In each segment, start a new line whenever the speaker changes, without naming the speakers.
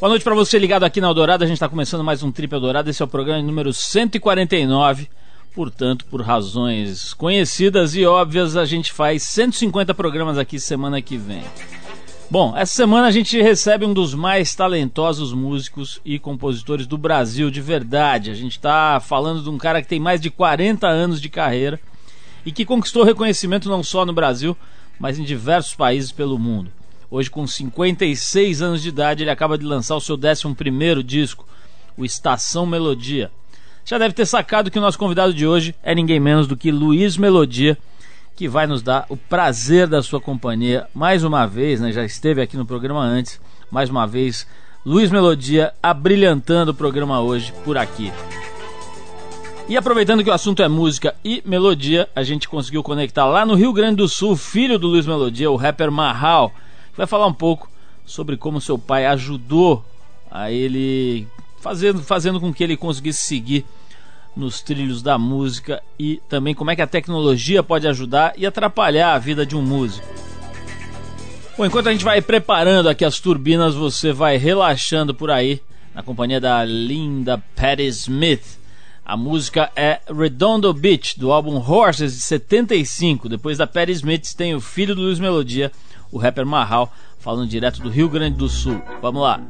Boa noite para você ligado aqui na Eldorado. A gente está começando mais um Trip Eldorado. Esse é o programa número 149. Portanto, por razões conhecidas e óbvias, a gente faz 150 programas aqui semana que vem. Bom, essa semana a gente recebe um dos mais talentosos músicos e compositores do Brasil, de verdade. A gente está falando de um cara que tem mais de 40 anos de carreira e que conquistou reconhecimento não só no Brasil, mas em diversos países pelo mundo. Hoje, com 56 anos de idade, ele acaba de lançar o seu 11 disco, o Estação Melodia. Já deve ter sacado que o nosso convidado de hoje é ninguém menos do que Luiz Melodia, que vai nos dar o prazer da sua companhia mais uma vez, né? já esteve aqui no programa antes, mais uma vez, Luiz Melodia abrilhantando o programa hoje por aqui. E aproveitando que o assunto é música e melodia, a gente conseguiu conectar lá no Rio Grande do Sul, filho do Luiz Melodia, o rapper Marral, vai falar um pouco sobre como seu pai ajudou a ele fazendo, fazendo com que ele conseguisse seguir nos trilhos da música e também como é que a tecnologia pode ajudar e atrapalhar a vida de um músico. Bom, enquanto a gente vai preparando aqui as turbinas, você vai relaxando por aí na companhia da linda Patti Smith. A música é Redondo Beach, do álbum Horses de 75. Depois da Patti Smith tem o filho do Luiz Melodia, o rapper Marral, falando direto do Rio Grande do Sul. Vamos lá.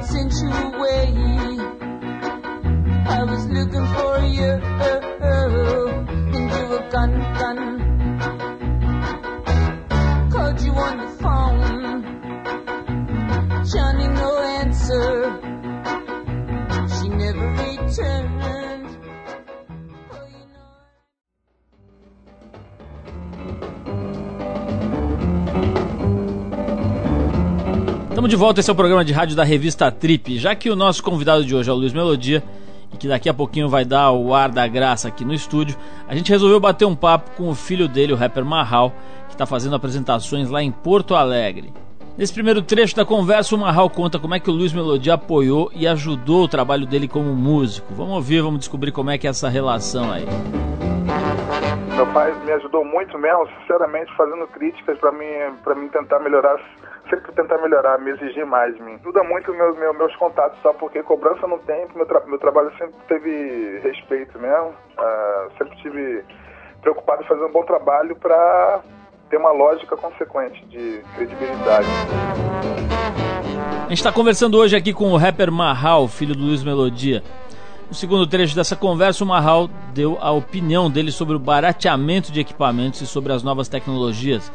Sent you away. I was looking for you. Gun. Called you on the phone. Johnny, no answer. She never returned. Estamos de volta, esse é o programa de rádio da revista Trip. Já que o nosso convidado de hoje é o Luiz Melodia, que daqui a pouquinho vai dar o ar da graça aqui no estúdio, a gente resolveu bater um papo com o filho dele, o rapper Marral, que está fazendo apresentações lá em Porto Alegre. Nesse primeiro trecho da conversa, o Marral conta como é que o Luiz Melodia apoiou e ajudou o trabalho dele como músico. Vamos ouvir, vamos descobrir como é que é essa relação aí.
Meu pai me ajudou muito mesmo, sinceramente, fazendo críticas para mim, para mim tentar melhorar sempre tentar melhorar, me exigir mais de mim. Ajuda muito meu, meu, meus contatos, só porque cobrança não tem, meu, tra meu trabalho sempre teve respeito mesmo. Uh, sempre tive preocupado em fazer um bom trabalho para ter uma lógica consequente de credibilidade.
A gente está conversando hoje aqui com o rapper Marral, filho do Luiz Melodia. No segundo trecho dessa conversa, o Marral deu a opinião dele sobre o barateamento de equipamentos e sobre as novas tecnologias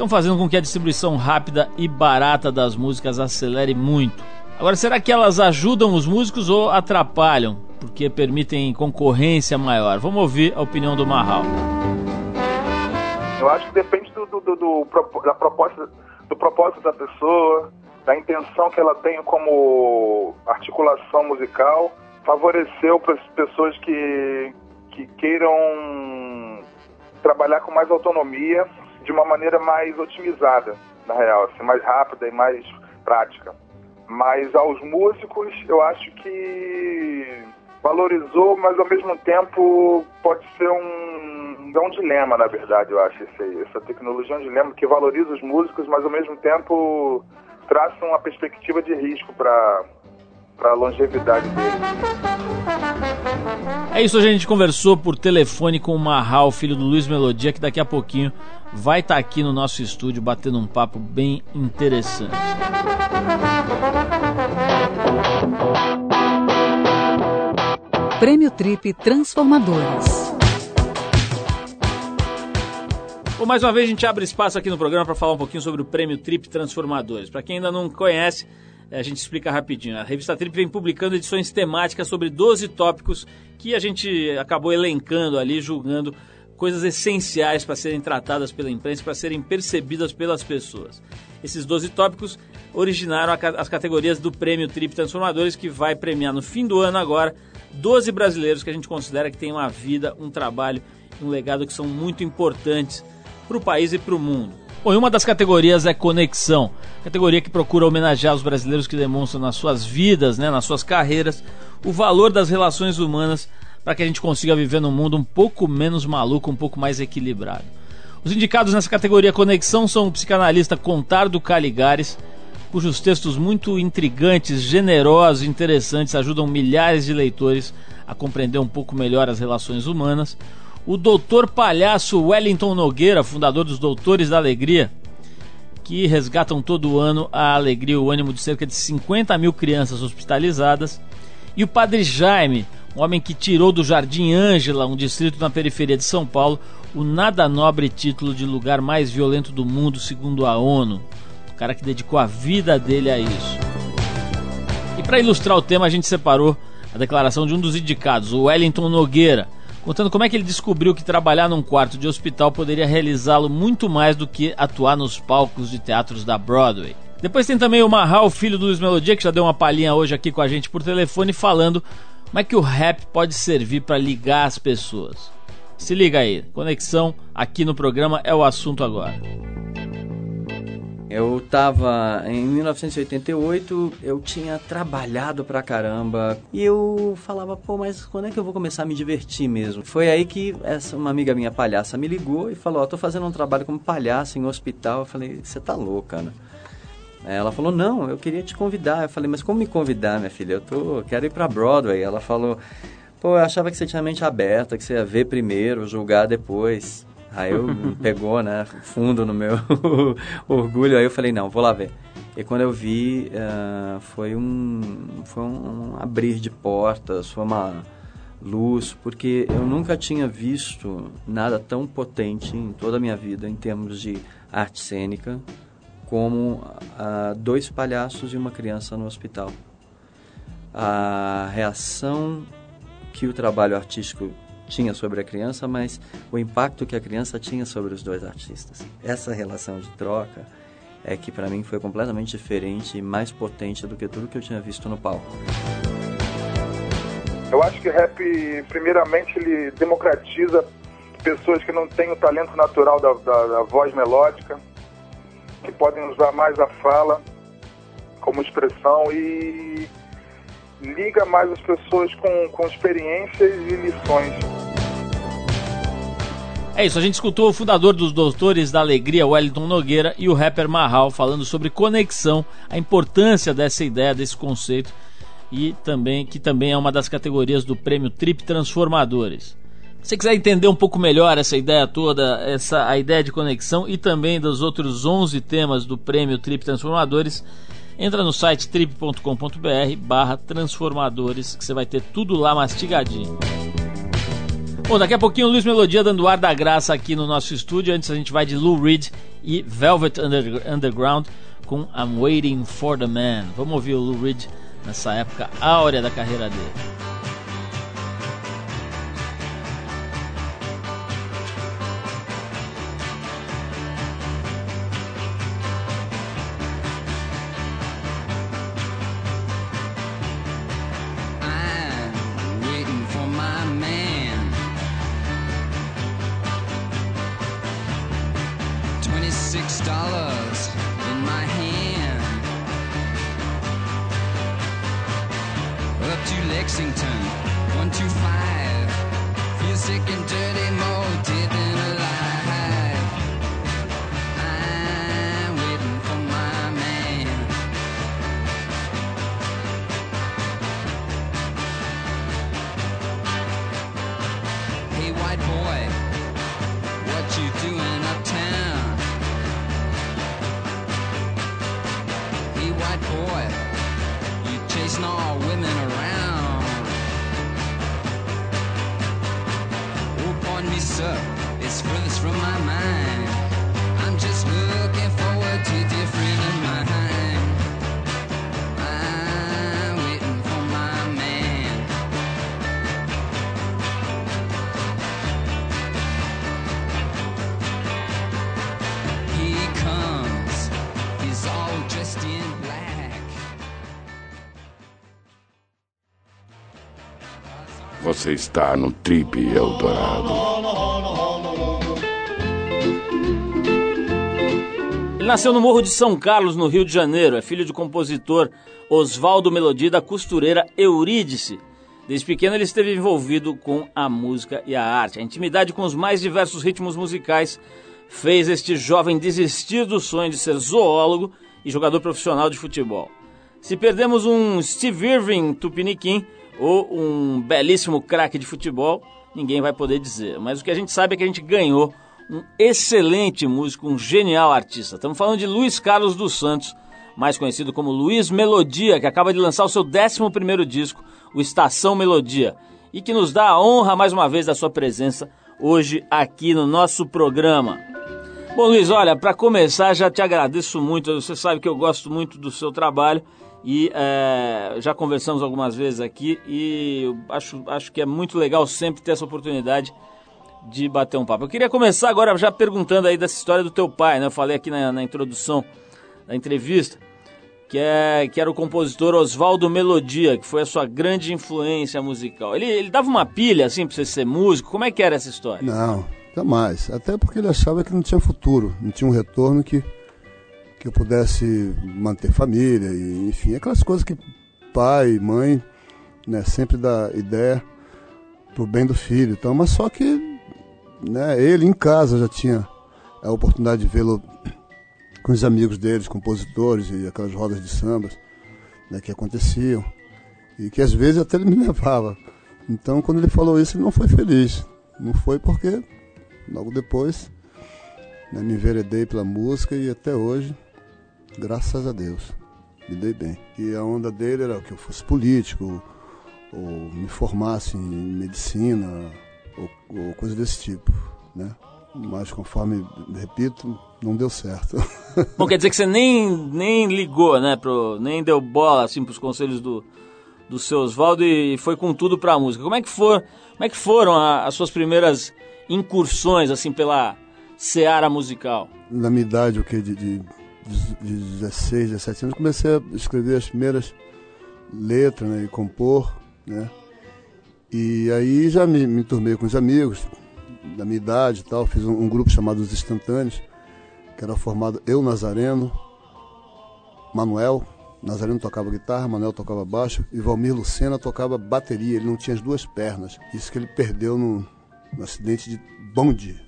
estão fazendo com que a distribuição rápida e barata das músicas acelere muito. Agora, será que elas ajudam os músicos ou atrapalham? Porque permitem concorrência maior. Vamos ouvir a opinião do Marral.
Eu acho que depende do, do, do, do da proposta, do propósito da pessoa, da intenção que ela tem como articulação musical, favoreceu para as pessoas que, que queiram trabalhar com mais autonomia de uma maneira mais otimizada, na real, assim, mais rápida e mais prática. Mas aos músicos, eu acho que valorizou, mas ao mesmo tempo pode ser um, é um dilema, na verdade, eu acho. Esse, essa tecnologia é um dilema que valoriza os músicos, mas ao mesmo tempo traça uma perspectiva de risco para a longevidade dele.
É isso, a gente conversou por telefone com o Marral, filho do Luiz Melodia, que daqui a pouquinho vai estar tá aqui no nosso estúdio batendo um papo bem interessante.
Prêmio Trip Transformadores.
Bom, mais uma vez a gente abre espaço aqui no programa para falar um pouquinho sobre o Prêmio Trip Transformadores. Para quem ainda não conhece, a gente explica rapidinho. A revista Trip vem publicando edições temáticas sobre 12 tópicos que a gente acabou elencando ali, julgando coisas essenciais para serem tratadas pela imprensa, para serem percebidas pelas pessoas. Esses 12 tópicos originaram as categorias do Prêmio Trip Transformadores, que vai premiar no fim do ano agora 12 brasileiros que a gente considera que têm uma vida, um trabalho, um legado que são muito importantes para o país e para o mundo. Bom, e uma das categorias é Conexão, categoria que procura homenagear os brasileiros que demonstram nas suas vidas, né, nas suas carreiras, o valor das relações humanas para que a gente consiga viver num mundo um pouco menos maluco, um pouco mais equilibrado. Os indicados nessa categoria Conexão são o psicanalista Contardo Caligares, cujos textos muito intrigantes, generosos e interessantes ajudam milhares de leitores a compreender um pouco melhor as relações humanas. O doutor palhaço Wellington Nogueira, fundador dos Doutores da Alegria, que resgatam todo ano a alegria e o ânimo de cerca de 50 mil crianças hospitalizadas. E o padre Jaime, um homem que tirou do Jardim Ângela, um distrito na periferia de São Paulo, o nada nobre título de lugar mais violento do mundo, segundo a ONU. O cara que dedicou a vida dele a isso. E para ilustrar o tema, a gente separou a declaração de um dos indicados, o Wellington Nogueira, contando como é que ele descobriu que trabalhar num quarto de hospital poderia realizá-lo muito mais do que atuar nos palcos de teatros da Broadway. Depois tem também o Marral, filho do Luiz Melodia, que já deu uma palhinha hoje aqui com a gente por telefone, falando como é que o rap pode servir para ligar as pessoas. Se liga aí, conexão aqui no programa é o assunto agora.
Eu tava em 1988, eu tinha trabalhado pra caramba e eu falava, pô, mas quando é que eu vou começar a me divertir mesmo? Foi aí que essa uma amiga minha palhaça me ligou e falou: Ó, oh, tô fazendo um trabalho como palhaça em um hospital. Eu falei: Você tá louca, né? Ela falou: Não, eu queria te convidar. Eu falei: Mas como me convidar, minha filha? Eu tô, quero ir para Broadway. Ela falou: Pô, eu achava que você tinha mente aberta, que você ia ver primeiro, julgar depois. Aí eu pegou, né, fundo no meu orgulho. Aí eu falei: Não, vou lá ver. E quando eu vi, uh, foi, um, foi um abrir de portas, foi uma luz, porque eu nunca tinha visto nada tão potente em toda a minha vida em termos de arte cênica como ah, dois palhaços e uma criança no hospital. A reação que o trabalho artístico tinha sobre a criança, mas o impacto que a criança tinha sobre os dois artistas. Essa relação de troca é que para mim foi completamente diferente e mais potente do que tudo que eu tinha visto no palco.
Eu acho que o rap, primeiramente, ele democratiza pessoas que não têm o talento natural da, da, da voz melódica, que podem usar mais a fala como expressão e liga mais as pessoas com, com experiências e lições.
É isso, a gente escutou o fundador dos Doutores da Alegria, Wellington Nogueira, e o rapper Marral falando sobre conexão, a importância dessa ideia, desse conceito, e também que também é uma das categorias do prêmio Trip Transformadores. Se você quiser entender um pouco melhor essa ideia toda, essa a ideia de conexão e também dos outros 11 temas do prêmio Trip Transformadores, entra no site trip.com.br barra transformadores que você vai ter tudo lá mastigadinho. Bom, daqui a pouquinho o Luiz Melodia dando ar da graça aqui no nosso estúdio. Antes a gente vai de Lou Reed e Velvet Under Underground com I'm Waiting for the Man. Vamos ouvir o Lou Reed nessa época áurea da carreira dele.
Você está no Trip Eldorado.
Ele nasceu no Morro de São Carlos, no Rio de Janeiro. É filho de compositor Oswaldo Melodia da costureira Eurídice. Desde pequeno ele esteve envolvido com a música e a arte. A intimidade com os mais diversos ritmos musicais fez este jovem desistir do sonho de ser zoólogo e jogador profissional de futebol. Se perdemos um Steve Irving tupiniquim ou um belíssimo craque de futebol, ninguém vai poder dizer. Mas o que a gente sabe é que a gente ganhou um excelente músico, um genial artista. Estamos falando de Luiz Carlos dos Santos, mais conhecido como Luiz Melodia, que acaba de lançar o seu 11 disco, o Estação Melodia, e que nos dá a honra mais uma vez da sua presença hoje aqui no nosso programa. Bom, Luiz, olha, para começar, já te agradeço muito. Você sabe que eu gosto muito do seu trabalho e é, já conversamos algumas vezes aqui e acho, acho que é muito legal sempre ter essa oportunidade de bater um papo. Eu queria começar agora já perguntando aí dessa história do teu pai, né? Eu falei aqui na, na introdução da entrevista que, é, que era o compositor Oswaldo Melodia, que foi a sua grande influência musical. Ele, ele dava uma pilha, assim, pra você ser músico? Como é que era essa história?
Não, jamais. Até porque ele achava que não tinha futuro, não tinha um retorno que, que eu pudesse manter família, e, enfim, aquelas coisas que pai, mãe, né, sempre dá ideia pro bem do filho. Então, mas só que né, ele em casa já tinha a oportunidade de vê-lo com os amigos deles, compositores e aquelas rodas de sambas né, que aconteciam e que às vezes até ele me levava. Então, quando ele falou isso, ele não foi feliz. Não foi porque logo depois né, me enveredei pela música e até hoje, graças a Deus, me dei bem. E a onda dele era que eu fosse político, ou me formasse em medicina, ou, ou coisa desse tipo, né? Mas conforme, repito, não deu certo.
Bom, quer dizer que você nem, nem ligou, né? Pro, nem deu bola assim para os conselhos do, do seu Oswaldo e foi com tudo para a música. Como é que, for, como é que foram a, as suas primeiras incursões assim pela seara musical?
Na minha idade, o que de, de, 16, 17 anos, comecei a escrever as primeiras letras né, e compor, né? E aí já me, me com os amigos da minha idade e tal, fiz um, um grupo chamado Os Instantâneos, que era formado eu, Nazareno, Manuel, Nazareno tocava guitarra, Manuel tocava baixo e Valmir Lucena tocava bateria. Ele não tinha as duas pernas. Isso que ele perdeu no, no acidente de bonde.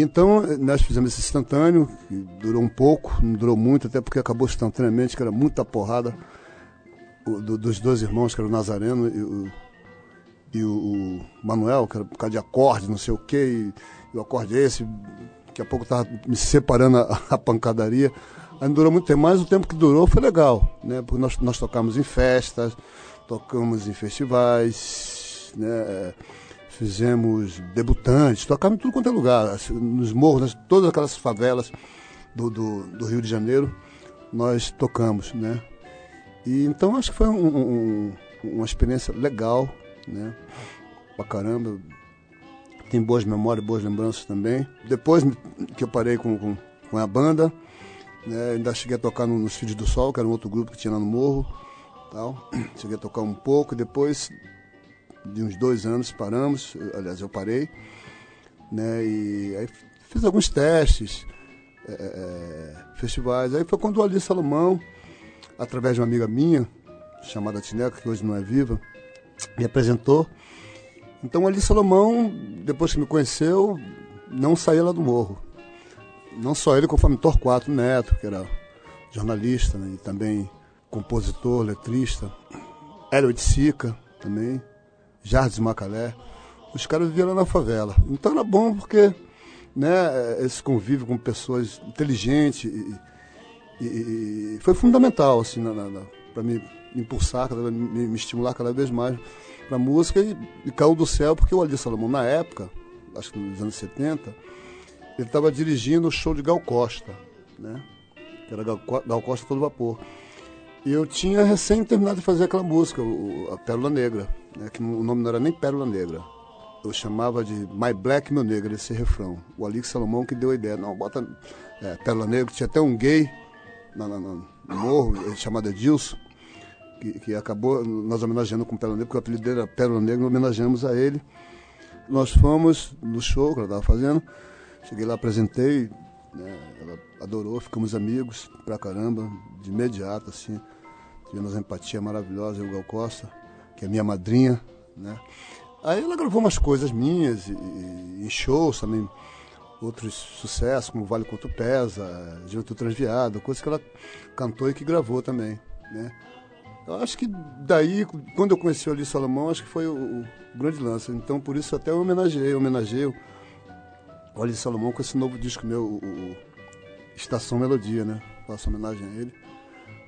Então nós fizemos esse instantâneo, que durou um pouco, não durou muito, até porque acabou instantaneamente, que era muita porrada o, do, dos dois irmãos, que era o Nazareno e o, e o, o, Manuel, que era por causa de acorde, não sei o quê, e, e o acorde é esse, daqui a pouco estava me separando a, a, pancadaria. Aí não durou muito tempo, mas o tempo que durou foi legal, né? Porque nós, nós tocamos em festas, tocamos em festivais, né? Fizemos debutantes, tocamos em tudo quanto é lugar, assim, nos morros, nas, todas aquelas favelas do, do, do, Rio de Janeiro, nós tocamos, né? E então acho que foi um, um, uma experiência legal, né? Pra caramba. Tem boas memórias, boas lembranças também. Depois que eu parei com, com, com a banda, né? ainda cheguei a tocar no, nos Filhos do Sol, que era um outro grupo que tinha lá no morro. Tal. Cheguei a tocar um pouco, depois de uns dois anos paramos, aliás, eu parei, né? E aí fiz alguns testes, é, é, festivais. Aí foi quando o Ali Salomão, através de uma amiga minha, chamada Tineca, que hoje não é viva, me apresentou. Então ali Salomão, depois que me conheceu, não saía lá do morro. Não só ele, conforme Torquato Neto, que era jornalista né, e também compositor, letrista. Hélio de Sica também, Jardim Macalé. Os caras viviam lá na favela. Então era bom porque né, esse convívio com pessoas inteligentes e, e, e foi fundamental assim, para mim impulsar, me, me, estimular cada vez mais para a música e, e, caiu do céu porque o Ali Salomão, na época, acho que nos anos 70, ele estava dirigindo o show de Gal Costa, né? que era Gal, Gal Costa todo vapor. Eu tinha recém terminado de fazer aquela música, o, a Pérola Negra, né? que o nome não era nem Pérola Negra. Eu chamava de My Black Meu Negro, esse refrão. O Ali Salomão que deu a ideia. Não, bota é, Pérola Negra, tinha até um gay no, morro, chamado Edilson, que, que acabou nós homenageando com Pérola Negra, porque o apelido dele era Pérola Negra, homenageamos a ele. Nós fomos no show que ela estava fazendo, cheguei lá, apresentei, né? Ela adorou, ficamos amigos pra caramba, de imediato, assim. Tivemos uma empatia maravilhosa, eu Gal Costa, que é minha madrinha, né? Aí ela gravou umas coisas minhas, e, e, em shows também, outros sucessos, como Vale Quanto Pesa, Juventude Transviada, coisas que ela cantou e que gravou também, né? Eu acho que daí, quando eu conheci o Ali Salomão, acho que foi o, o grande lance. Então, por isso até eu homenageei, homenageei o Ali Salomão com esse novo disco meu, o, o Estação Melodia, né? Faço homenagem a ele,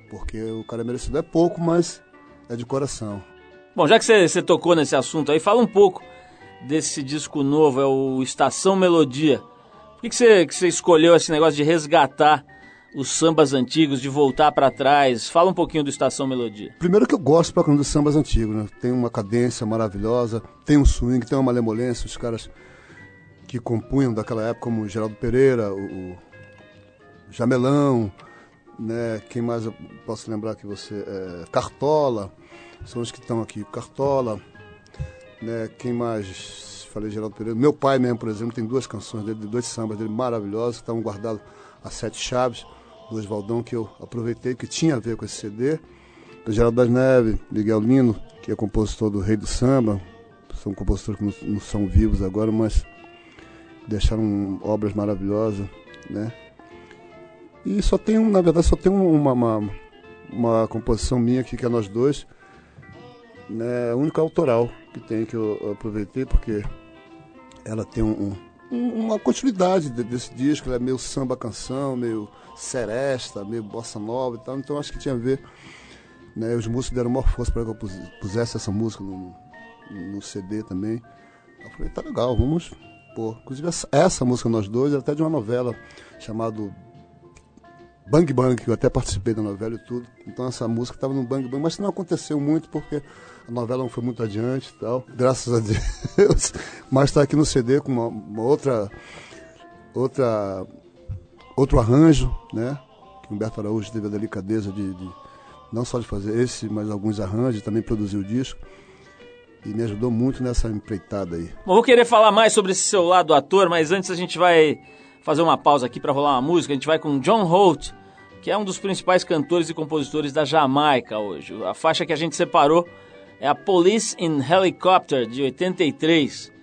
porque o cara é merecido. É pouco, mas é de coração.
Bom, já que você tocou nesse assunto aí, fala um pouco desse disco novo, é o Estação Melodia. Por que você que que escolheu esse negócio de resgatar os sambas antigos, de voltar para trás. Fala um pouquinho do Estação Melodia.
Primeiro que eu gosto pra caramba dos sambas antigos, né? Tem uma cadência maravilhosa, tem um swing, tem uma malemolência, os caras que compunham daquela época, como o Geraldo Pereira, o, o Jamelão, né? Quem mais eu posso lembrar que você... É, Cartola, são os que estão aqui. Cartola, né? Quem mais... Falei Geraldo Pereira. Meu pai mesmo, por exemplo, tem duas canções dele, dois sambas dele maravilhosos, que estavam guardados a sete chaves do Oswaldão que eu aproveitei, que tinha a ver com esse CD. Do Geraldo das Neves, Miguel Lino, que é compositor do Rei do Samba. São compositores que não, não são vivos agora, mas deixaram obras maravilosas, né? E só tem, na verdade, só tem uma, uma, uma composição minha aqui, que é nós dois, né? A única autoral que tem, que eu, aproveitei, porque ela tem um, um, uma continuidade desse disco, ela é meio samba canção, meio seresta, meio bossa nova e tal, então acho que tinha a ver. Né, os músicos deram maior força para que eu pusesse essa música no, no CD também. Eu falei, tá legal, vamos pôr. Inclusive, essa, essa música, nós dois, é até de uma novela chamada Bang Bang, que eu até participei da novela e tudo. Então essa música estava no Bang Bang, mas não aconteceu muito porque a novela não foi muito adiante e tal. Graças a Deus. Mas está aqui no CD com uma, uma outra outra outro arranjo, né? Que Humberto Araújo teve a delicadeza de, de, não só de fazer esse, mas alguns arranjos, também produziu o disco. E me ajudou muito nessa empreitada aí.
Bom, vou querer falar mais sobre esse seu lado ator, mas antes a gente vai fazer uma pausa aqui para rolar uma música. A gente vai com John Holt, que é um dos principais cantores e compositores da Jamaica hoje. A faixa que a gente separou é a Police in Helicopter, de 83.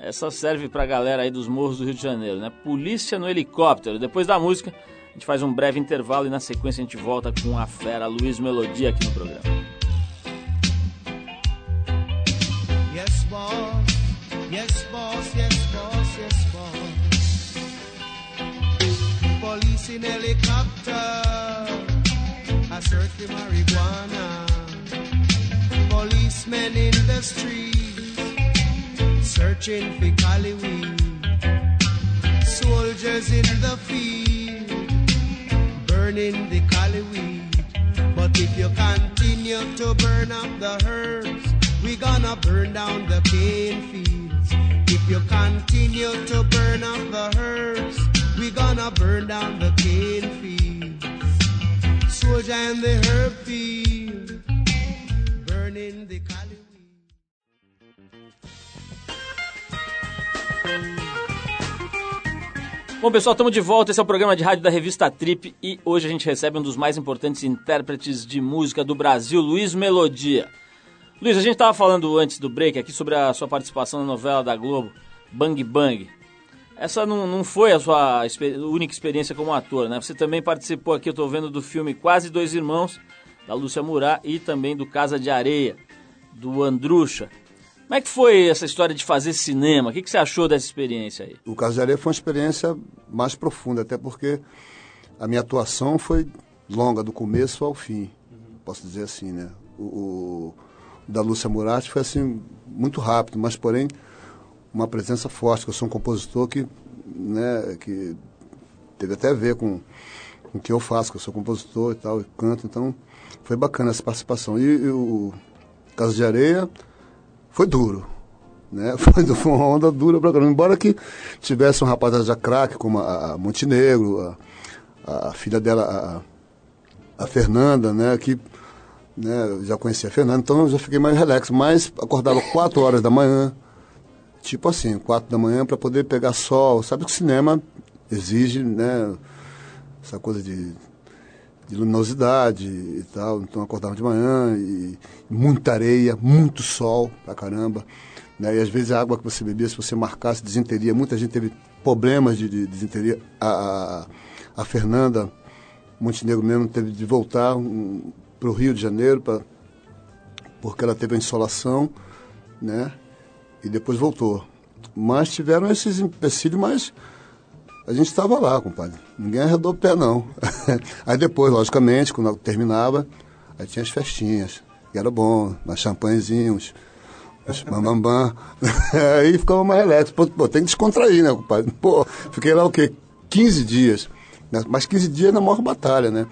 Essa serve pra galera aí dos morros do Rio de Janeiro, né? Polícia no helicóptero. Depois da música, a gente faz um breve intervalo e na sequência a gente volta com a fera Luiz Melodia aqui no programa. Boss. Yes, boss. Yes, boss. Yes, boss. Police in helicopter. I search for marijuana. Policemen in the streets searching for Hollywood. Soldiers in the field burning the Hollywood. But if you continue to burn up the herbs, we gonna burn down the cane fields. If you continue to burn up the herbs, we gonna burn down the cane fields. Soldier in the herb field, burning the Hollywood. Bom, pessoal, estamos de volta. Esse é o programa de rádio da revista Trip e hoje a gente recebe um dos mais importantes intérpretes de música do Brasil, Luiz Melodia. Luiz, a gente estava falando antes do break aqui sobre a sua participação na novela da Globo, Bang Bang. Essa não, não foi a sua única experiência como ator, né? Você também participou aqui, eu estou vendo, do filme Quase Dois Irmãos, da Lúcia Murá, e também do Casa de Areia, do Andrucha. Como é que foi essa história de fazer cinema? O que, que você achou dessa experiência aí?
O Caso de Areia foi uma experiência mais profunda, até porque a minha atuação foi longa, do começo ao fim, posso dizer assim, né? O, o da Lúcia Murati foi assim, muito rápido, mas porém uma presença forte, que eu sou um compositor que, né, que teve até a ver com, com o que eu faço, que eu sou compositor e tal, e canto, então foi bacana essa participação. E, e o Caso de Areia foi duro. Né? Foi, uma onda dura pra caramba. Embora que tivesse um rapaz já craque, como a, a Montenegro, a, a, filha dela, a, a Fernanda, né? Que né, já conhecia a Fernanda, então eu já fiquei mais relax. Mas acordava 4 horas da manhã, tipo assim, 4 da manhã, para poder pegar sol. Sabe que cinema exige, né, essa coisa de, de luminosidade e tal. Então acordava de manhã e muita areia, muito sol pra caramba. Né? E às vezes a água que você bebia, se você marcasse, desinteria. Muita gente teve problemas de, de desinteria. A, a, a, Fernanda Montenegro mesmo teve de voltar um, para o Rio de Janeiro pra, porque ela teve a insolação, né? E depois voltou. Mas tiveram esses empecilhos, mas a gente estava lá, compadre. Ninguém arredou o pé, não. aí depois, logicamente, quando terminava, aí tinha as festinhas. E era bom, mais champanhezinhos, bambambam. aí ficava mais relax. Pô, pô, tem que descontrair, né, compadre? Pô, fiquei lá o quê? 15 dias. Mas 15 dias na maior batalha, né?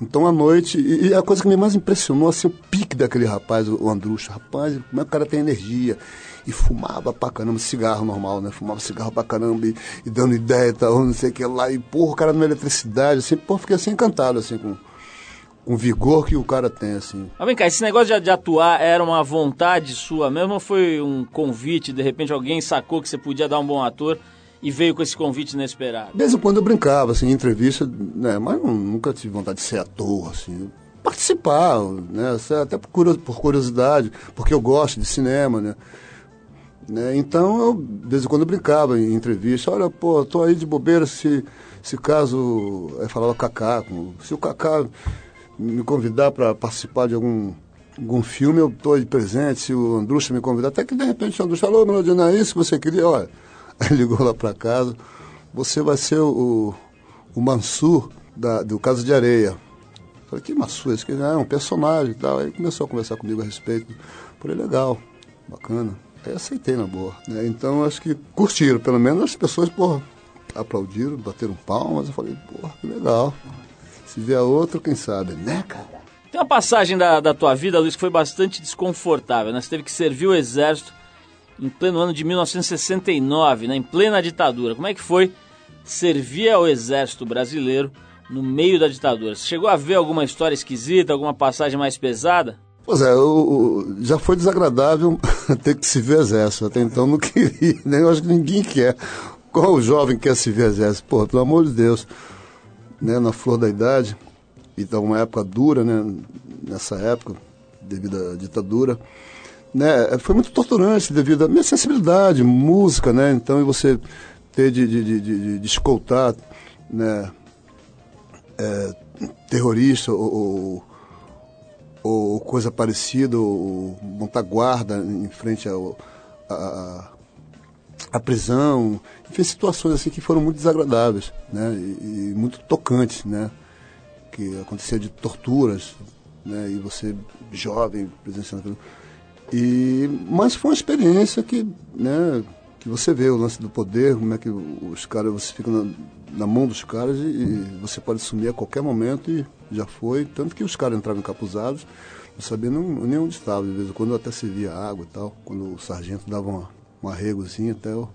Então, à noite, e, e, a coisa que me mais impressionou, assim, o pique daquele rapaz, o Andrucho. Rapaz, como é que o cara tem energia? E fumava pra caramba, cigarro normal, né? Fumava cigarro pra caramba e, e dando ideia e tal, não sei o que lá. E, porra, o cara numa eletricidade, assim, porra, fiquei assim encantado, assim, com, com o vigor que o cara tem, assim.
Mas vem cá, esse negócio de, de, atuar era uma vontade sua mesmo ou foi um convite? De repente alguém sacou que você podia dar um bom ator e veio com esse convite inesperado?
De vez em quando eu brincava, assim, em entrevista, né? Mas nunca tive vontade de ser ator, assim. Participar, né? Até por curiosidade, porque eu gosto de cinema, né? né? Então, eu, de vez em quando brincava em entrevista. Olha, pô, tô aí de bobeira se, se caso... Aí falava Cacá. Se o Cacá me convidar para participar de algum algum filme, eu estou de presente, se o Andrucha me convidar, até que de repente o Andrucha falou, Melodia, não é isso que você queria? Olha, Aí ligou lá para casa, você vai ser o, o Mansur da, do Caso de Areia. Falei, que Mansur? Esse que é um personagem e tal. Aí começou a conversar comigo a respeito. Falei, legal, bacana. Aí aceitei na boa. Né? Então acho que curtiram, pelo menos as pessoas, porra, aplaudiram, bateram palmas. Eu falei, porra, que legal. Se vier outro, quem sabe, né, cara?
Tem uma passagem da, da tua vida, Luiz, que foi bastante desconfortável, né? Você teve que servir o exército em pleno ano de 1969, né, em plena ditadura. Como é que foi servir ao exército brasileiro no meio da ditadura? Você chegou a ver alguma história esquisita, alguma passagem mais pesada?
Pois é, eu, já foi desagradável ter que se ver exército. Até então não queria, né? Eu acho que ninguém quer. Qual jovem quer se ver exército? Pô, pelo amor de Deus. Né, na flor da idade, e tá uma época dura, né? Nessa época, devido à ditadura né, foi muito torturante devido à minha sensibilidade, música, né? Então, e você ter de, de, de, de, de escoltar, né, é, terrorista ou, ou, ou, coisa parecida, ou montar guarda em frente ao, a, a prisão, enfim, situações assim que foram muito desagradáveis, né, e, e muito tocantes, né, que acontecia de torturas, né, e você jovem presenciando e, mas foi uma experiência que, né, que você vê o lance do poder, como é que os caras, você fica na, na mão dos caras e, e, você pode sumir a qualquer momento e já foi. Tanto que os caras entravam encapuzados, não sabia nem onde estava. De vez em quando até servia água e tal, quando o sargento dava uma, um arregozinho até. Eu...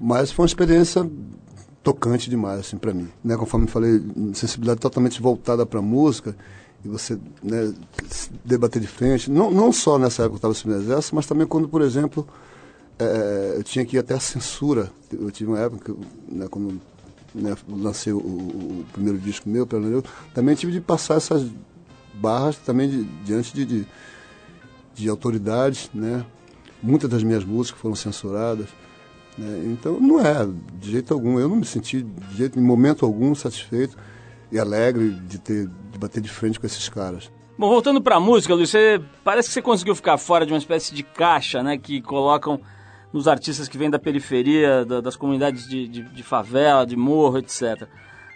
Mas foi uma experiência tocante demais, assim, para mim. Né, conforme falei, sensibilidade totalmente voltada para a música e você né, debater de frente, não, não só nessa época que eu estava no exército, mas também quando, por exemplo, é, eu tinha que ir até a censura. Eu tive uma época, né, quando né, lancei o, o, primeiro disco meu, pelo também tive de passar essas barras também de, diante de, de, de, autoridades, né? Muitas das minhas músicas foram censuradas. Né? Então, não é, de jeito algum. Eu não me senti, de jeito, em momento algum, satisfeito e alegre de ter de bater de frente com esses caras.
Bom, voltando para a música, Luiz, você, parece que você conseguiu ficar fora de uma espécie de caixa, né, que colocam nos artistas que vêm da periferia, da, das comunidades de, de, de, favela, de morro, etc.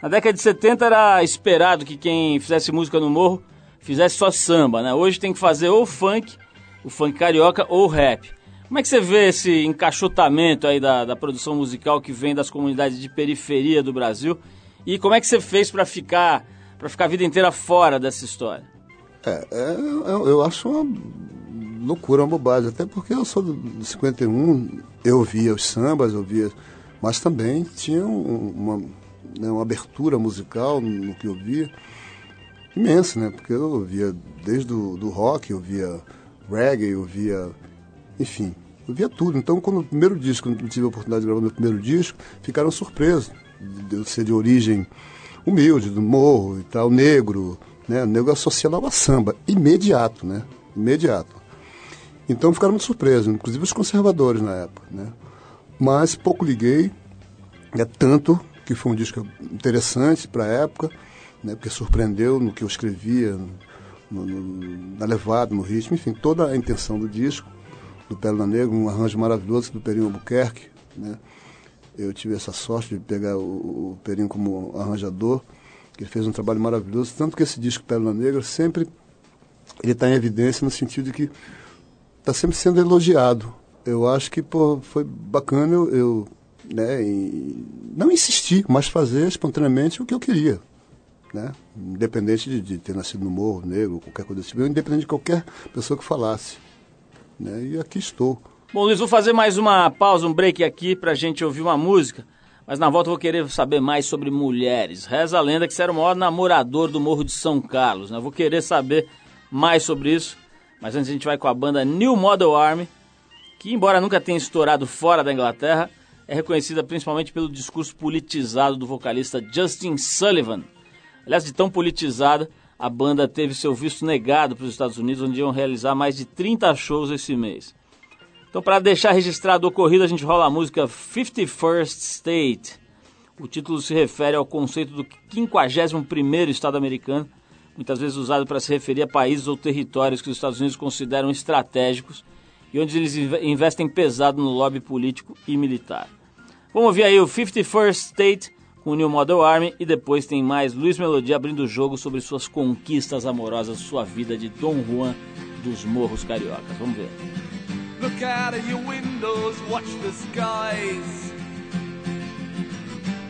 Na década de 70 era esperado que quem fizesse música no morro fizesse só samba, né? Hoje tem que fazer ou funk, o funk carioca, ou rap. Como é que você vê esse encaixotamento aí da, da produção musical que vem das comunidades de periferia do Brasil e como é que você fez para ficar para ficar a vida inteira fora dessa história?
É, é eu, eu, acho uma loucura, uma bobagem. Até porque eu sou de 51, eu via os sambas, eu via, mas também tinha uma, né, uma abertura musical no que eu via imensa, né? Porque eu via desde o do rock, eu via reggae, eu via, enfim, eu via tudo. Então, quando o primeiro disco, quando tive a oportunidade de gravar meu primeiro disco, ficaram surpresos de eu ser de origem humilde, do morro e tal, negro, né? O negro associado ao samba, imediato, né? Imediato. Então ficaram muito surpresos, inclusive os conservadores na época, né? Mas pouco liguei, é tanto que foi um disco interessante para a época, né? Porque surpreendeu no que eu escrevia, no, no, na levada, no ritmo, enfim, toda a intenção do disco, do Pérola Negra, um arranjo maravilhoso do Perinho Albuquerque, né? Eu tive essa sorte de pegar o, o Perinho como arranjador, que fez um trabalho maravilhoso, tanto que esse disco Pérola Negra sempre ele está em evidência no sentido de que está sempre sendo elogiado. Eu acho que pô, foi bacana eu, eu né, não insistir, mas fazer espontaneamente o que eu queria né? Independente de, de, ter nascido no Morro Negro, qualquer coisa desse tipo, independente de qualquer pessoa que falasse. Né? E aqui estou.
Bom, Luiz, vou fazer mais uma pausa, um break aqui para a gente ouvir uma música. Mas na volta eu vou querer saber mais sobre mulheres. Reza a lenda que você era o maior namorador do Morro de São Carlos. Né? Vou querer saber mais sobre isso. Mas antes a gente vai com a banda New Model Army, que embora nunca tenha estourado fora da Inglaterra, é reconhecida principalmente pelo discurso politizado do vocalista Justin Sullivan, Aliás, de tão politizada, a banda teve seu visto negado para os Estados Unidos, onde iam realizar mais de 30 shows esse mês. Então, para deixar registrado o ocorrido, a gente rola a música 51st State. O título se refere ao conceito do 51º Estado americano, muitas vezes usado para se referir a países ou territórios que os Estados Unidos consideram estratégicos e onde eles investem pesado no lobby político e militar. Vamos ouvir aí o 51st State com o New Model Army e depois tem mais Luiz Melodia abrindo o jogo sobre suas conquistas amorosas, sua vida de Dom Juan dos Morros Cariocas. Vamos ver. Look out of your windows, watch the skies.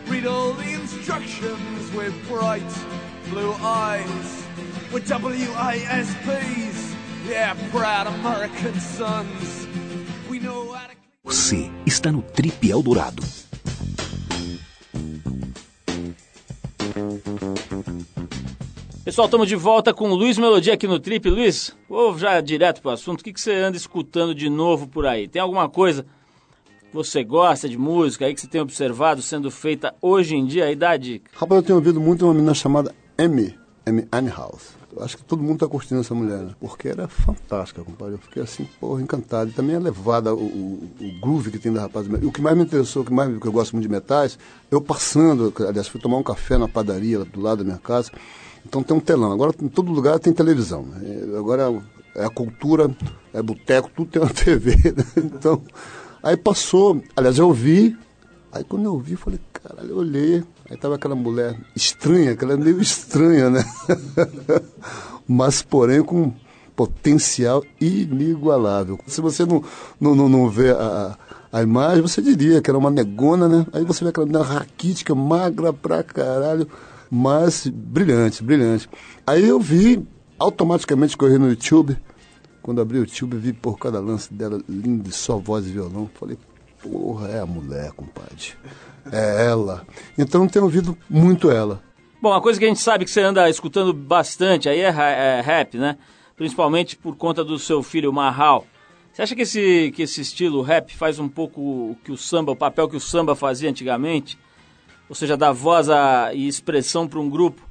Read all the instructions with bright blue eyes. We're WISPs, yeah, proud American sons. We know how to... Você está no Trip Eldorado. Pessoal, estamos de volta com o Luiz Melodia aqui no Trip. Luiz, vou já direto para o assunto. O que, que você anda escutando de novo por aí? Tem alguma coisa que você gosta de música aí que você tem observado sendo feita hoje em dia? Aí dá a dica.
Rapaz, eu tenho ouvido muito uma menina chamada Amy, Amy Winehouse. Acho que todo mundo está curtindo essa mulher, né? Porque era fantástica, compadre. Eu fiquei assim, porra, encantado. E também é levada o, o, o, groove que tem da rapaz. O que mais me interessou, o que mais que eu gosto muito de metais, eu passando, aliás, fui tomar um café na padaria do lado da minha casa. Então tem um telão. Agora em todo lugar tem televisão. Né? Agora é a cultura, é boteco, tudo tem uma TV. Né? Então, aí passou, aliás, eu vi, aí quando eu vi, falei, caralho, eu olhei, aí tava aquela mulher estranha, aquela meio estranha, né? Mas, porém, com potencial inigualável. Se você não, não, não, não vê a, a imagem, você diria que era uma negona, né? Aí você vê aquela menina raquítica, magra pra caralho mas brilhante, brilhante. Aí eu vi, automaticamente corri no YouTube, quando abri o YouTube, vi por cada lance dela, lindo, só voz e violão. Falei, porra, é a mulher, compadre. É ela. Então tenho ouvido muito ela.
Bom, a coisa que a gente sabe que você anda escutando bastante aí é, é rap, né? Principalmente por conta do seu filho Marral. Você acha que esse, que esse estilo rap faz um pouco o que o samba, o papel que o samba fazia antigamente? Ou seja, dar voz a, e expressão para um grupo,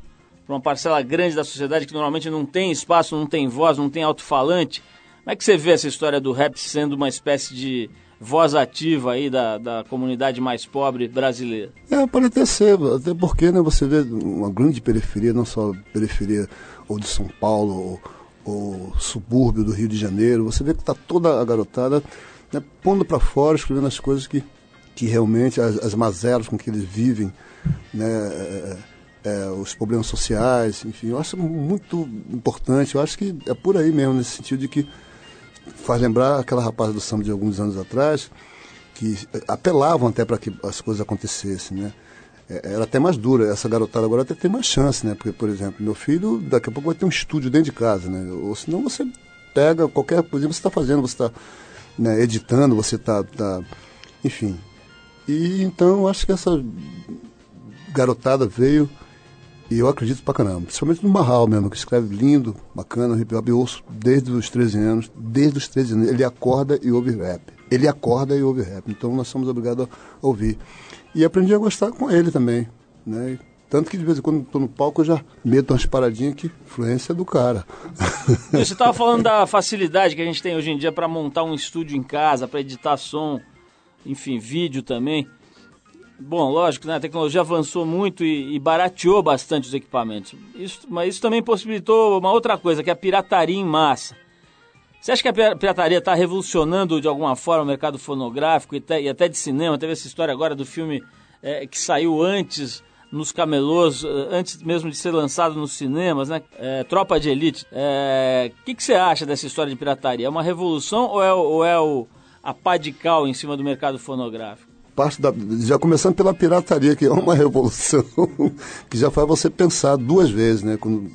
para uma parcela grande da sociedade que normalmente não tem espaço, não tem voz, não tem alto-falante. Como é que você vê essa história do rap sendo uma espécie de voz ativa aí da, da comunidade mais pobre brasileira?
É, pode até ser, até porque né, você vê uma grande periferia, não só periferia ou de São Paulo ou, ou subúrbio do Rio de Janeiro, você vê que está toda a garotada né, pondo para fora, escrevendo as coisas que que realmente as, as mazelas com que eles vivem, né, é, é, os problemas sociais, enfim, eu acho muito importante, eu acho que é por aí mesmo, nesse sentido de que faz lembrar aquela rapaz do samba de alguns anos atrás, que apelavam até para que as coisas acontecessem, né? É, era até mais dura, essa garotada agora até tem mais chance, né? Porque, por exemplo, meu filho daqui a pouco vai ter um estúdio dentro de casa, né? Ou senão você pega qualquer coisa que você está fazendo, você está né, editando, você está, tá, enfim, e então acho que essa garotada veio e eu acredito pra caramba. Principalmente no Marral mesmo, que escreve lindo, bacana, hip hop. Eu ouço desde os 13 anos, desde os 13 anos. Ele acorda e ouve rap. ele acorda e ouve rap. Então nós somos obrigados a ouvir. E aprendi a gostar com ele também, né? Tanto que de vez em quando estou no palco eu já meto umas paradinhas que influência do cara.
Você estava falando da facilidade que a gente tem hoje em dia para montar um estúdio em casa, para editar som, enfim, vídeo também. Bom, lógico, né, a tecnologia avançou muito e, e, barateou bastante os equipamentos. Isso, mas isso também possibilitou uma outra coisa, que é a pirataria em massa. Você acha que a pirataria está revolucionando de alguma forma o mercado fonográfico e, te, e, até de cinema? Teve essa história agora do filme é, que saiu antes nos camelôs, eh, antes mesmo de ser lançado nos cinemas, né? É, Tropa de Elite. O é, que, que você acha dessa história de pirataria? É uma revolução ou é, ou é o, a pá de cal em cima do mercado fonográfico?
parte da, já começando pela pirataria, que é uma revolução que já faz você pensar duas vezes, né, quando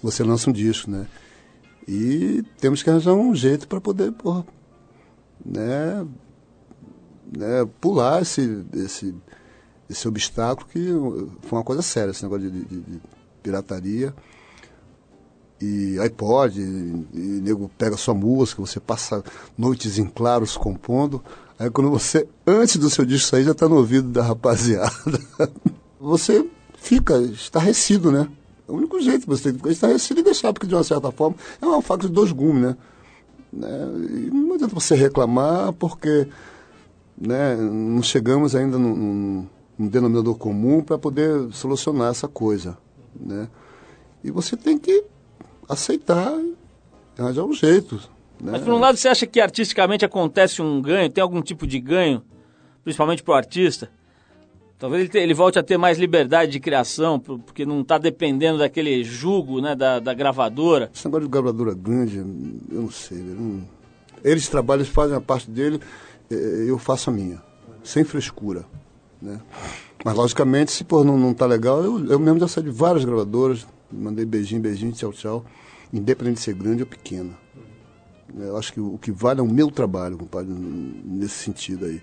você lança um disco, né? E temos que arranjar um jeito para poder, porra, né, né, pular esse, esse, esse obstáculo que foi uma coisa séria, esse negócio de, de, de pirataria. E iPod, e, e nego pega sua música, você passa noites em claros compondo. Aí quando você, antes do seu disco sair, já está no ouvido da rapaziada. você fica estarrecido, né? É o único jeito que você tem que ficar estarrecido e deixar, porque de uma certa forma é uma faca de dois gumes, né? né? Não adianta você reclamar porque né, não chegamos ainda num, num, num denominador comum para poder solucionar essa coisa, né? E você tem que aceitar e arranjar um jeito,
né? Mas por um lado você acha que artisticamente acontece um ganho, tem algum tipo de ganho, principalmente para o artista? Talvez ele, te, ele, volte a ter mais liberdade de criação, porque não está dependendo daquele jugo né, da, da, gravadora.
Esse negócio de gravadora grande, eu não sei. Eu não... Eles trabalham, eles fazem a parte dele, eh, eu faço a minha, sem frescura. Né? Mas, logicamente, se pô, não, não tá legal, eu, eu mesmo já saí de várias gravadoras, mandei beijinho, beijinho, tchau, tchau, independente de ser grande ou pequena. Eu acho que o, que vale é o meu trabalho, compadre, nesse sentido aí.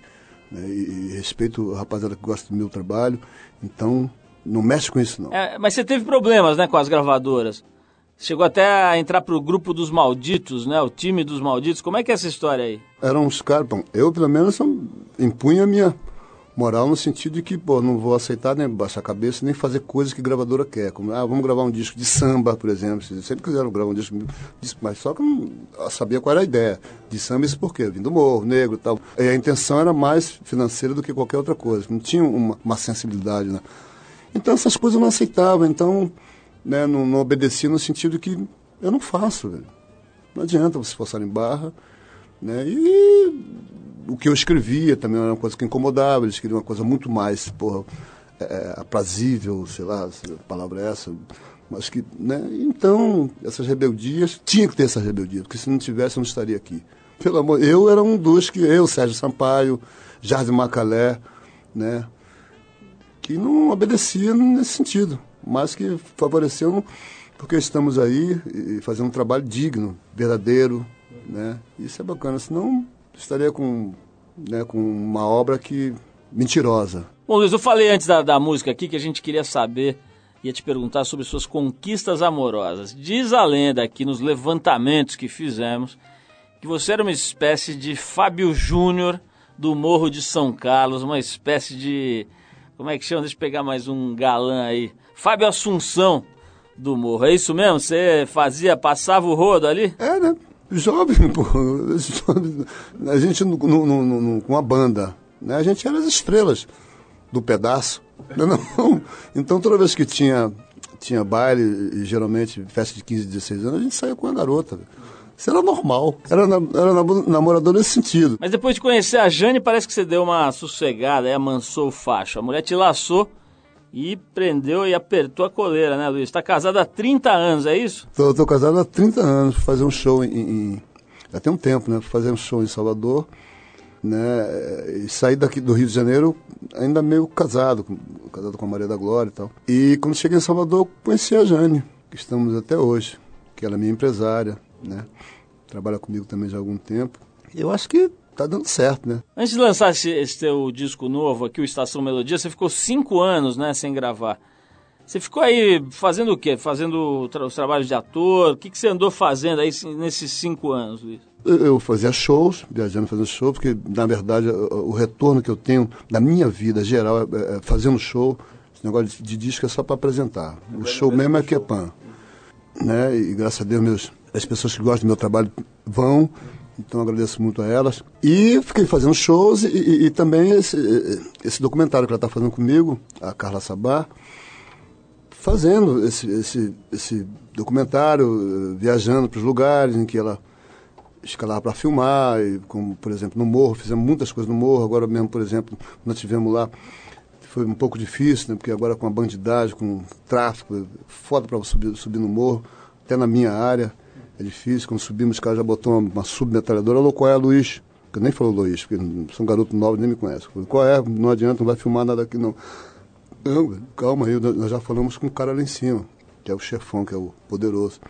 Né? E, e, respeito a rapaziada que gosta do meu trabalho, então não mexe com isso não.
É, mas você teve problemas né, com as gravadoras. Chegou até a entrar pro grupo dos malditos, né? O time dos malditos. Como é que é essa história aí?
Eram uns caras, bom, eu pelo menos impunha a minha moral no sentido de que, pô, não vou aceitar nem baixar a cabeça, nem fazer coisas que gravadora quer. Como, ah, vamos gravar um disco de samba, por exemplo. Sempre quiseram gravar um disco, mas só que não sabia qual era a ideia. De samba, isso por quê? Vindo do morro, negro e tal. E a intenção era mais financeira do que qualquer outra coisa. Não tinha uma, uma sensibilidade, né? Então essas coisas eu não aceitava. Então, né, não, não obedecia no sentido que eu não faço, velho. Não adianta você forçar em barra. Né? E o que eu escrevia também era uma coisa que incomodava, eles queriam uma coisa muito mais, porra, é, é aprazível, sei lá, se a palavra é essa, mas que, né? Então, essas rebeldias, tinha que ter essa rebeldia, porque se não tivesse eu não estaria aqui. Pelo amor, eu era um dos que, eu, Sérgio Sampaio, Jardim Macalé, né? Que não obedecia nesse sentido, mas que favoreceu porque estamos aí e fazendo um trabalho digno, verdadeiro, né? Isso é bacana, senão estaria com, né, com uma obra que mentirosa.
Bom, Luiz, eu falei antes da, da música aqui que a gente queria saber, ia te perguntar sobre suas conquistas amorosas. Diz a lenda aqui nos levantamentos que fizemos que você era uma espécie de Fábio Júnior do Morro de São Carlos, uma espécie de. Como é que chama? Deixa eu pegar mais um galã aí. Fábio Assunção do Morro. É isso mesmo? Você fazia, passava o rodo ali?
É, né? Jovem, pô. A gente no, no, no, com a banda, né? A gente era as estrelas do pedaço. Não, não. Então toda vez que tinha, tinha baile, geralmente festa de 15, 16 anos, a gente saía com a garota. Isso era normal. Era, era namorador nesse sentido.
Mas depois de conhecer a Jane, parece que você deu uma sossegada, aí amansou o facho. A mulher te laçou e prendeu e apertou a coleira, né, Luiz? Está casado há 30 anos, é isso?
Estou casado há 30 anos, fazer um show em, em, Já tem um tempo, né? Fazer um show em Salvador, né? E sair daqui do Rio de Janeiro ainda meio casado, casado com a Maria da Glória e tal. E quando cheguei em Salvador, conheci a Jane, que estamos até hoje, que ela é minha empresária, né? Trabalha comigo também já há algum tempo. Eu acho que tá dando certo, né?
Antes de lançar esse, esse teu disco novo aqui, o Estação Melodia, você ficou cinco anos, né, sem gravar. Você ficou aí fazendo o quê? Fazendo tra os trabalhos de ator? O que, que você andou fazendo aí nesses cinco anos, Luiz?
eu fazia shows, viajando fazendo shows, porque na verdade o, retorno que eu tenho da minha vida geral é, é fazendo show. Esse negócio de, de disco é só para apresentar. O show mesmo é que é pan. Né? E graças a Deus meus, as pessoas que gostam do meu trabalho vão. Então agradeço muito a elas. E fiquei fazendo shows e, e, e também esse, esse, documentário que ela está fazendo comigo, a Carla Sabá, fazendo esse, esse, esse documentário, viajando para os lugares em que ela escalava para filmar, e como por exemplo no Morro, fizemos muitas coisas no Morro, agora mesmo, por exemplo, nós tivemos lá, foi um pouco difícil, né, porque agora com a bandidagem, com o tráfico, foda para subir, subir no Morro, até na minha área, é difícil, quando subimos, o cara já botou uma, uma submetralhadora, alô, qual é, Luiz? Que nem falou Luiz, porque são garoto novo, nem me conhece. Falei, qual é? Não adianta, não vai filmar nada aqui não. Não, calma aí, nós já falamos com o cara lá em cima, que é o chefão, que é o poderoso.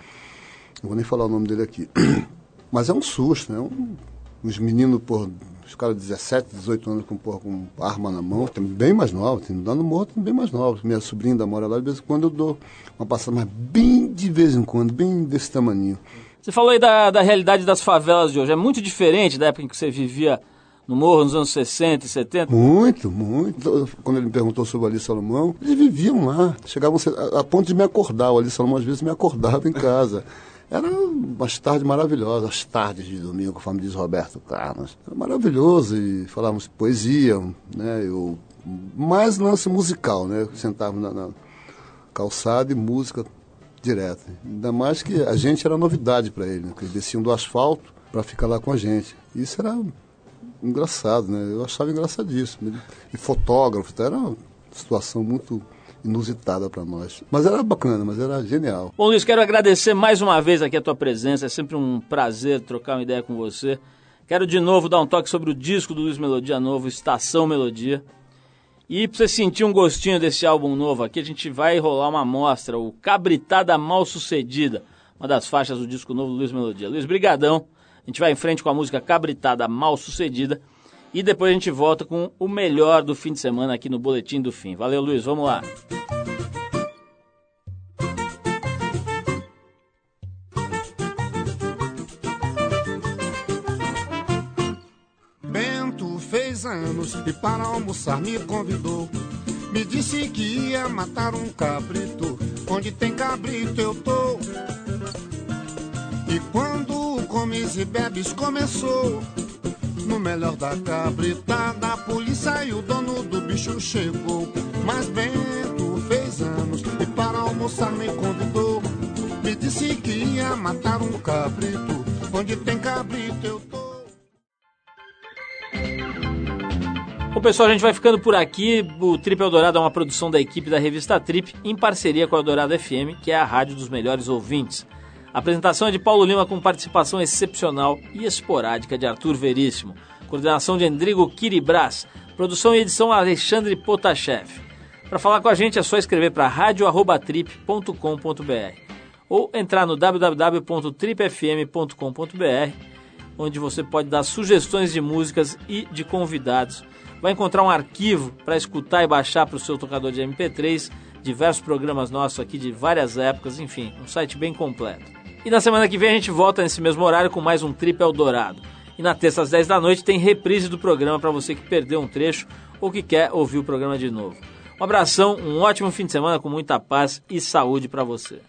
Não vou nem falar o nome dele aqui. Mas é um susto, né? Um, os meninos, por os caras de 17, 18 anos com, porra, com arma na mão, tem bem mais novos, tem lá no morro tem bem mais novos. Minha sobrinha da mora lá, de vez em quando eu dou uma passada, mas bem de vez em quando, bem desse tamanho.
Você falou aí da, da realidade das favelas de hoje, é muito diferente da época em que você vivia no morro nos anos 60 e 70?
Muito, muito. Quando ele me perguntou sobre o Ali Salomão, eles viviam lá. Chegavam a ponto de me acordar. O Ali Salomão às vezes me acordava em casa. Era umas tardes maravilhosas, as tardes de domingo, conforme diz Roberto Carlos. Era maravilhoso e falávamos poesia, né? Eu, mais lance musical, né? Sentávamos na, na calçada e música direto. Ainda mais que a gente era novidade para ele, né? Porque eles desciam do asfalto para ficar lá com a gente. Isso era engraçado, né? Eu achava engraçadíssimo. E fotógrafo, então era uma situação muito inusitada para nós. Mas era bacana, mas era genial.
Bom, Luiz, quero agradecer mais uma vez aqui a tua presença. É sempre um prazer trocar uma ideia com você. Quero de novo dar um toque sobre o disco do Luiz Melodia Novo, Estação Melodia. E para você sentir um gostinho desse álbum novo aqui, a gente vai rolar uma amostra, o Cabritada Mal Sucedida, uma das faixas do disco novo do Luiz Melodia. Luiz, brigadão. A gente vai em frente com a música Cabritada Mal Sucedida. E depois a gente volta com o melhor do fim de semana aqui no Boletim do Fim. Valeu, Luiz, vamos lá.
Bento fez anos e para almoçar me convidou. Me disse que ia matar um cabrito. Onde tem cabrito eu tô. E quando comes e bebes começou no melhor da cabritada, a polícia e o dono do bicho chegou. Mas Bento fez anos e para almoçar me convidou. Me disse que ia matar um cabrito. Onde tem cabrito eu tô.
Bom, pessoal, a gente vai ficando por aqui. O Trip Eldorado é uma produção da equipe da revista Trip, em parceria com a Eldorado FM, que é a rádio dos melhores ouvintes. A apresentação é de Paulo Lima com participação excepcional e esporádica de Arthur Veríssimo. Coordenação de Endrigo Kiribras. Produção e edição Alexandre Potashev. Para falar com a gente é só escrever para radio@trip.com.br ou entrar no www.tripfm.com.br, onde você pode dar sugestões de músicas e de convidados. Vai encontrar um arquivo para escutar e baixar para o seu tocador de MP3, diversos programas nossos aqui de várias épocas, enfim, um site bem completo. E na semana que vem a gente volta nesse mesmo horário com mais um Trip Eldorado. E na terça às 10 da noite tem reprise do programa para você que perdeu um trecho ou que quer ouvir o programa de novo. Um abração, um ótimo fim de semana com muita paz e saúde para você.